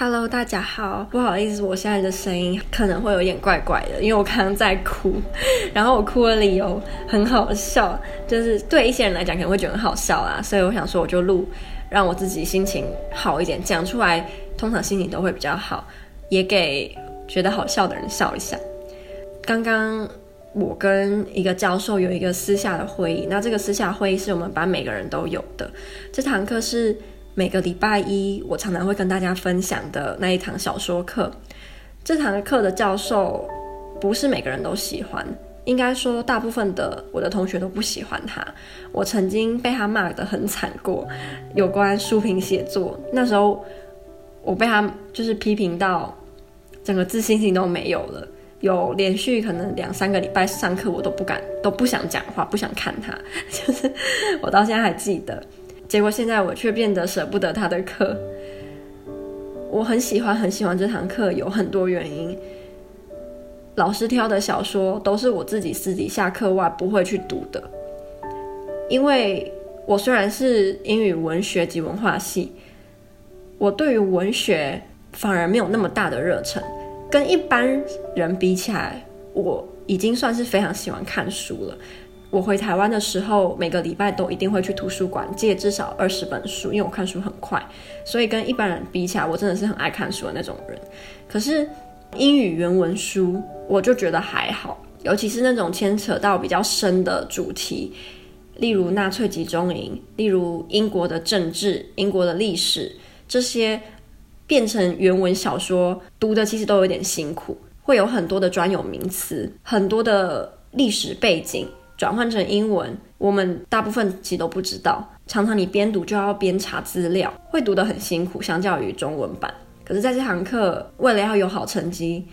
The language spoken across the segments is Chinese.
Hello，大家好，不好意思，我现在的声音可能会有点怪怪的，因为我刚刚在哭，然后我哭的理由很好笑，就是对一些人来讲可能会觉得很好笑啦，所以我想说我就录，让我自己心情好一点，讲出来通常心情都会比较好，也给觉得好笑的人笑一下。刚刚我跟一个教授有一个私下的会议，那这个私下会议是我们班每个人都有的，这堂课是。每个礼拜一，我常常会跟大家分享的那一堂小说课。这堂课的教授不是每个人都喜欢，应该说大部分的我的同学都不喜欢他。我曾经被他骂得很惨过，有关书评写作，那时候我被他就是批评到整个自信心都没有了，有连续可能两三个礼拜上课我都不敢，都不想讲话，不想看他，就是我到现在还记得。结果现在我却变得舍不得他的课。我很喜欢很喜欢这堂课，有很多原因。老师挑的小说都是我自己私底下课外不会去读的，因为我虽然是英语文学及文化系，我对于文学反而没有那么大的热忱。跟一般人比起来，我已经算是非常喜欢看书了。我回台湾的时候，每个礼拜都一定会去图书馆借至少二十本书，因为我看书很快，所以跟一般人比起来，我真的是很爱看书的那种人。可是英语原文书，我就觉得还好，尤其是那种牵扯到比较深的主题，例如纳粹集中营，例如英国的政治、英国的历史，这些变成原文小说，读的其实都有点辛苦，会有很多的专有名词，很多的历史背景。转换成英文，我们大部分其实都不知道。常常你边读就要边查资料，会读得很辛苦，相较于中文版。可是，在这堂课，为了要有好成绩，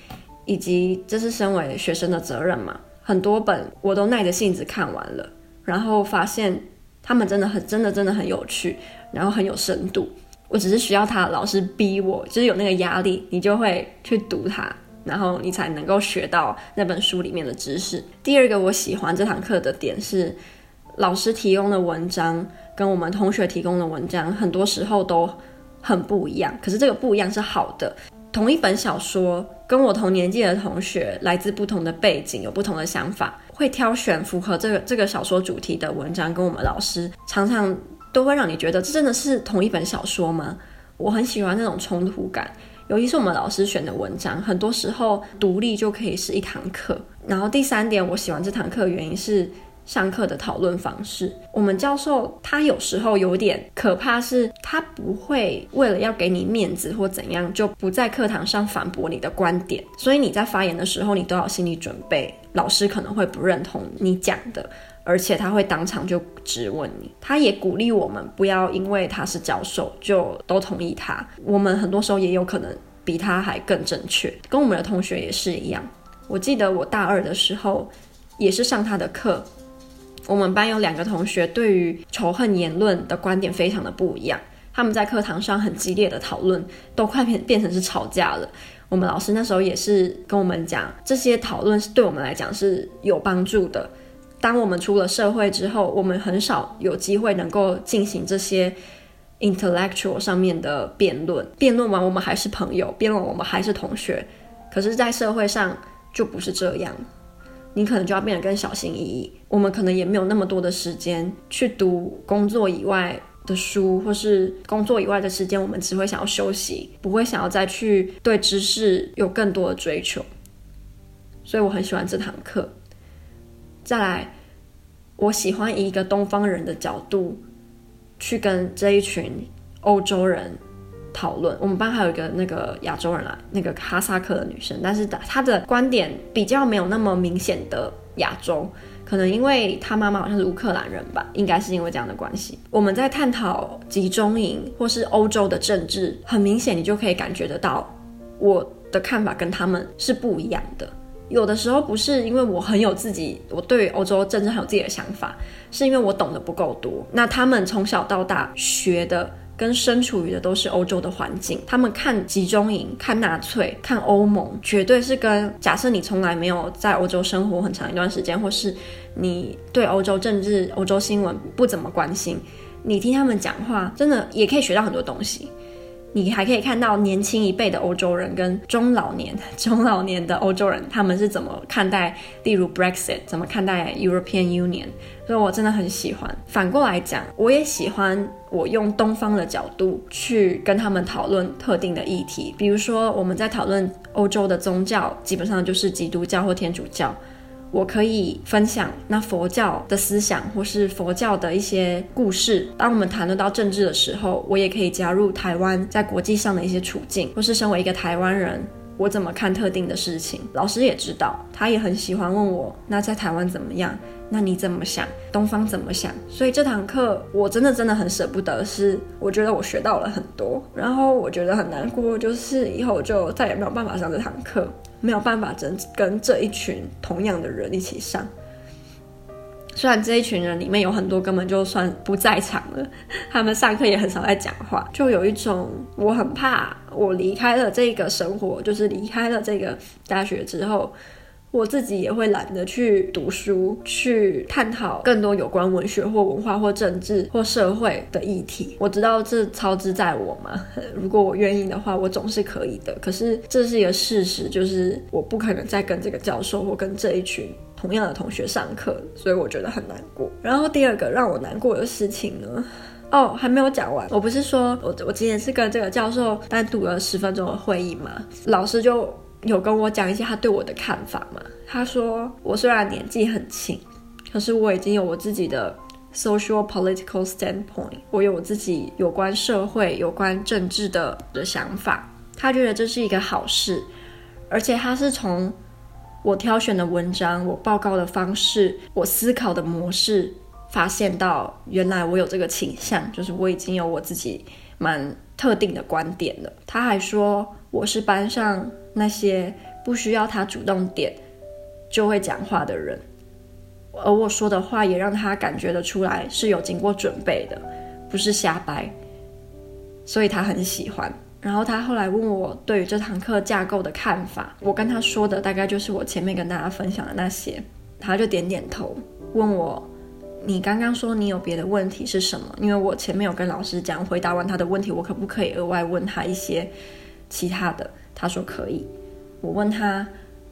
以及这是身为学生的责任嘛，很多本我都耐着性子看完了，然后发现他们真的很、真的、真的很有趣，然后很有深度。我只是需要他老师逼我，就是有那个压力，你就会去读它。然后你才能够学到那本书里面的知识。第二个我喜欢这堂课的点是，老师提供的文章跟我们同学提供的文章很多时候都很不一样。可是这个不一样是好的。同一本小说，跟我同年纪的同学来自不同的背景，有不同的想法，会挑选符合这个这个小说主题的文章。跟我们老师常常都会让你觉得这真的是同一本小说吗？我很喜欢那种冲突感。尤其是我们老师选的文章，很多时候独立就可以是一堂课。然后第三点，我喜欢这堂课的原因是上课的讨论方式。我们教授他有时候有点可怕，是他不会为了要给你面子或怎样，就不在课堂上反驳你的观点。所以你在发言的时候，你都要心理准备，老师可能会不认同你讲的。而且他会当场就质问你，他也鼓励我们不要因为他是教授就都同意他。我们很多时候也有可能比他还更正确，跟我们的同学也是一样。我记得我大二的时候也是上他的课，我们班有两个同学对于仇恨言论的观点非常的不一样，他们在课堂上很激烈的讨论，都快变变成是吵架了。我们老师那时候也是跟我们讲，这些讨论是对我们来讲是有帮助的。当我们出了社会之后，我们很少有机会能够进行这些 intellectual 上面的辩论。辩论完，我们还是朋友；辩论，我们还是同学。可是，在社会上就不是这样，你可能就要变得更小心翼翼。我们可能也没有那么多的时间去读工作以外的书，或是工作以外的时间，我们只会想要休息，不会想要再去对知识有更多的追求。所以，我很喜欢这堂课。再来，我喜欢以一个东方人的角度去跟这一群欧洲人讨论。我们班还有一个那个亚洲人啊，那个哈萨克的女生，但是她的观点比较没有那么明显的亚洲，可能因为她妈妈好像是乌克兰人吧，应该是因为这样的关系。我们在探讨集中营或是欧洲的政治，很明显你就可以感觉得到我的看法跟他们是不一样的。有的时候不是因为我很有自己，我对欧洲政治很有自己的想法，是因为我懂得不够多。那他们从小到大学的跟身处于的都是欧洲的环境，他们看集中营、看纳粹、看欧盟，绝对是跟假设你从来没有在欧洲生活很长一段时间，或是你对欧洲政治、欧洲新闻不怎么关心，你听他们讲话，真的也可以学到很多东西。你还可以看到年轻一辈的欧洲人跟中老年、中老年的欧洲人，他们是怎么看待，例如 Brexit，怎么看待 European Union。所以我真的很喜欢。反过来讲，我也喜欢我用东方的角度去跟他们讨论特定的议题，比如说我们在讨论欧洲的宗教，基本上就是基督教或天主教。我可以分享那佛教的思想，或是佛教的一些故事。当我们谈论到政治的时候，我也可以加入台湾在国际上的一些处境，或是身为一个台湾人，我怎么看特定的事情。老师也知道，他也很喜欢问我，那在台湾怎么样？那你怎么想？东方怎么想？所以这堂课我真的真的很舍不得，是我觉得我学到了很多，然后我觉得很难过，就是以后就再也没有办法上这堂课。没有办法跟跟这一群同样的人一起上，虽然这一群人里面有很多根本就算不在场了，他们上课也很少在讲话，就有一种我很怕，我离开了这个生活，就是离开了这个大学之后。我自己也会懒得去读书，去探讨更多有关文学或文化或政治或社会的议题。我知道这操之在我嘛，如果我愿意的话，我总是可以的。可是这是一个事实，就是我不可能再跟这个教授或跟这一群同样的同学上课，所以我觉得很难过。然后第二个让我难过的事情呢，哦，还没有讲完。我不是说我我今天是跟这个教授单独了十分钟的会议吗？老师就。有跟我讲一些他对我的看法吗？他说我虽然年纪很轻，可是我已经有我自己的 social political standpoint，我有我自己有关社会、有关政治的的想法。他觉得这是一个好事，而且他是从我挑选的文章、我报告的方式、我思考的模式，发现到原来我有这个倾向，就是我已经有我自己蛮特定的观点了。他还说我是班上。那些不需要他主动点就会讲话的人，而我说的话也让他感觉得出来是有经过准备的，不是瞎掰，所以他很喜欢。然后他后来问我对于这堂课架构的看法，我跟他说的大概就是我前面跟大家分享的那些，他就点点头，问我你刚刚说你有别的问题是什么？因为我前面有跟老师讲，回答完他的问题，我可不可以额外问他一些其他的？他说可以。我问他，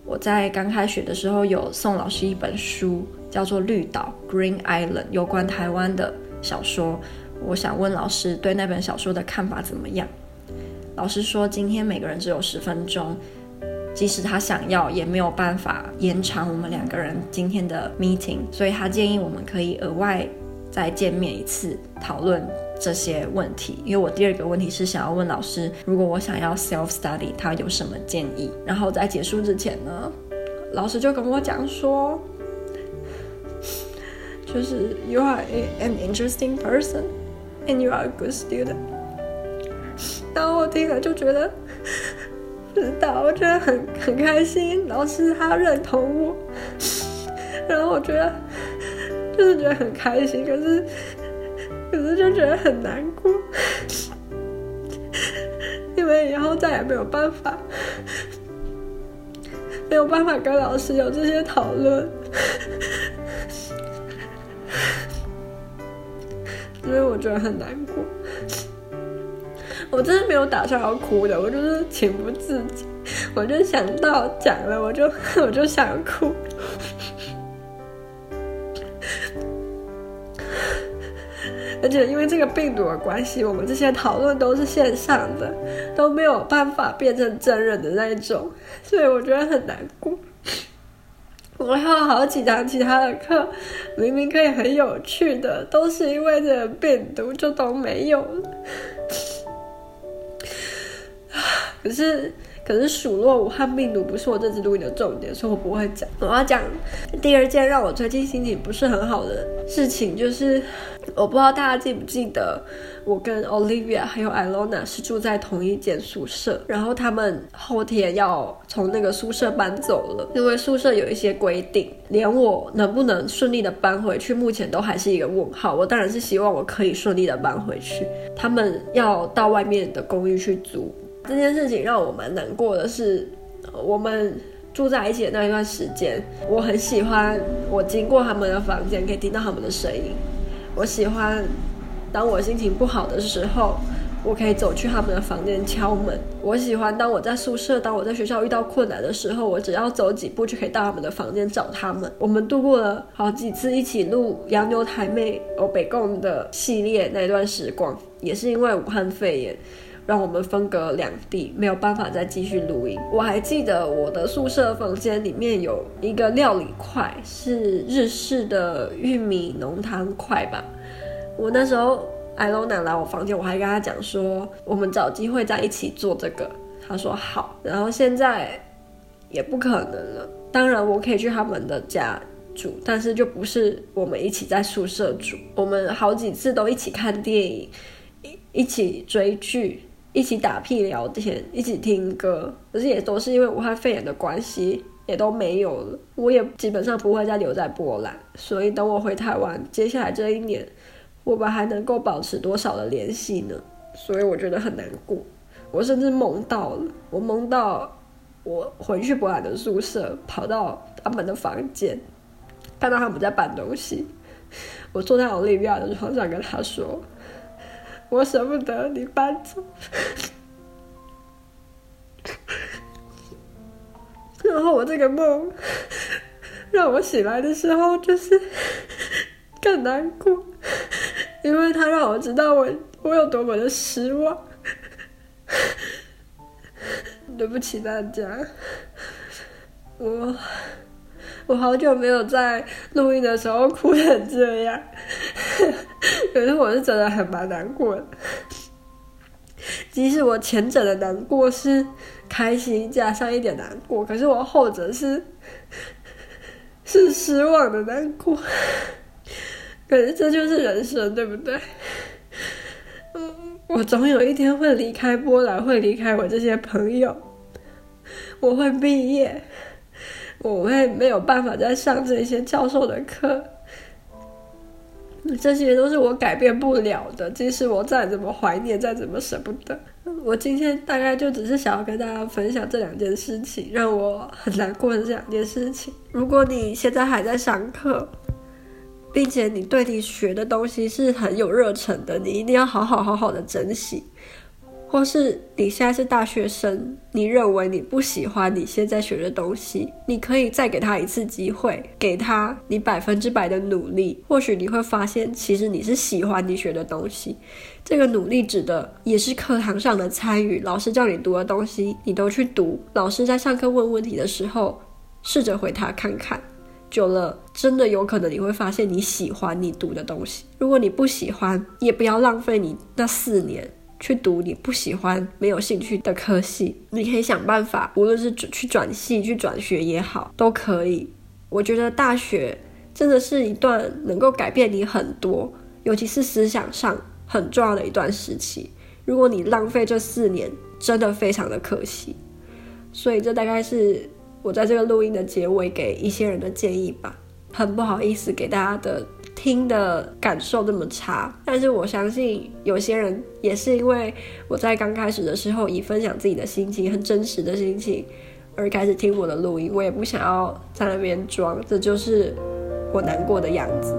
我在刚开学的时候有送老师一本书，叫做《绿岛》（Green Island），有关台湾的小说。我想问老师对那本小说的看法怎么样？老师说今天每个人只有十分钟，即使他想要，也没有办法延长我们两个人今天的 meeting，所以他建议我们可以额外再见面一次讨论。这些问题，因为我第二个问题是想要问老师，如果我想要 self study，他有什么建议？然后在结束之前呢，老师就跟我讲说，就是 you are an interesting person and you are a good student。然后我听了就觉得，不知道，我觉得很很开心，老师他认同我，然后我觉得就是觉得很开心，可是。可是就觉得很难过，因为以后再也没有办法，没有办法跟老师有这些讨论，因为我觉得很难过。我真的没有打算要哭的，我就是情不自禁，我就想到讲了，我就 我就想哭。且因为这个病毒的关系，我们这些讨论都是线上的，都没有办法变成真人的那一种，所以我觉得很难过。我还有好几堂其他的课，明明可以很有趣的，都是因为这个病毒就都没有了。可是。可是数落武汉病毒不是我这次录音的重点，所以我不会讲。我要讲第二件让我最近心情不是很好的事情，就是我不知道大家记不记得，我跟 Olivia 还有 Ilona 是住在同一间宿舍，然后他们后天要从那个宿舍搬走了，因为宿舍有一些规定，连我能不能顺利的搬回去，目前都还是一个问号。我当然是希望我可以顺利的搬回去，他们要到外面的公寓去租。这件事情让我蛮难过的是，我们住在一起的那一段时间，我很喜欢我经过他们的房间可以听到他们的声音。我喜欢当我心情不好的时候，我可以走去他们的房间敲门。我喜欢当我在宿舍，当我在学校遇到困难的时候，我只要走几步就可以到他们的房间找他们。我们度过了好几次一起录《洋牛台妹欧北共》的系列那段时光，也是因为武汉肺炎。让我们分隔两地，没有办法再继续录音。我还记得我的宿舍房间里面有一个料理块，是日式的玉米浓汤块吧。我那时候艾罗娜来我房间，我还跟他讲说，我们找机会再一起做这个。他说好。然后现在也不可能了。当然我可以去他们的家住，但是就不是我们一起在宿舍住。我们好几次都一起看电影，一一起追剧。一起打屁聊天，一起听歌，可是也都是因为武汉肺炎的关系，也都没有了。我也基本上不会再留在波兰，所以等我回台湾，接下来这一年，我们还能够保持多少的联系呢？所以我觉得很难过。我甚至梦到了，我梦到我回去波兰的宿舍，跑到他们的房间，看到他们在搬东西。我坐在奥利维亚的床上跟他说。我舍不得你搬走，然后我这个梦让我醒来的时候就是更难过，因为他让我知道我我有多么的失望。对不起大家，我我好久没有在录音的时候哭成这样。可是我是真的很蛮难过的，即使我前者的难过是开心加上一点难过，可是我后者是是失望的难过。可是这就是人生，对不对？嗯，我总有一天会离开波兰，会离开我这些朋友，我会毕业，我会没有办法再上这些教授的课。这些都是我改变不了的，即使我再怎么怀念，再怎么舍不得。我今天大概就只是想要跟大家分享这两件事情，让我很难过的这两件事情。如果你现在还在上课，并且你对你学的东西是很有热忱的，你一定要好好好好的珍惜。或是你现在是大学生，你认为你不喜欢你现在学的东西，你可以再给他一次机会，给他你百分之百的努力，或许你会发现，其实你是喜欢你学的东西。这个努力指的也是课堂上的参与，老师叫你读的东西，你都去读。老师在上课问问题的时候，试着回答看看，久了真的有可能你会发现你喜欢你读的东西。如果你不喜欢，也不要浪费你那四年。去读你不喜欢、没有兴趣的科系，你可以想办法，无论是去转系、去转学也好，都可以。我觉得大学真的是一段能够改变你很多，尤其是思想上很重要的一段时期。如果你浪费这四年，真的非常的可惜。所以这大概是我在这个录音的结尾给一些人的建议吧。很不好意思给大家的。听的感受那么差，但是我相信有些人也是因为我在刚开始的时候以分享自己的心情，很真实的心情而开始听我的录音，我也不想要在那边装，这就是我难过的样子。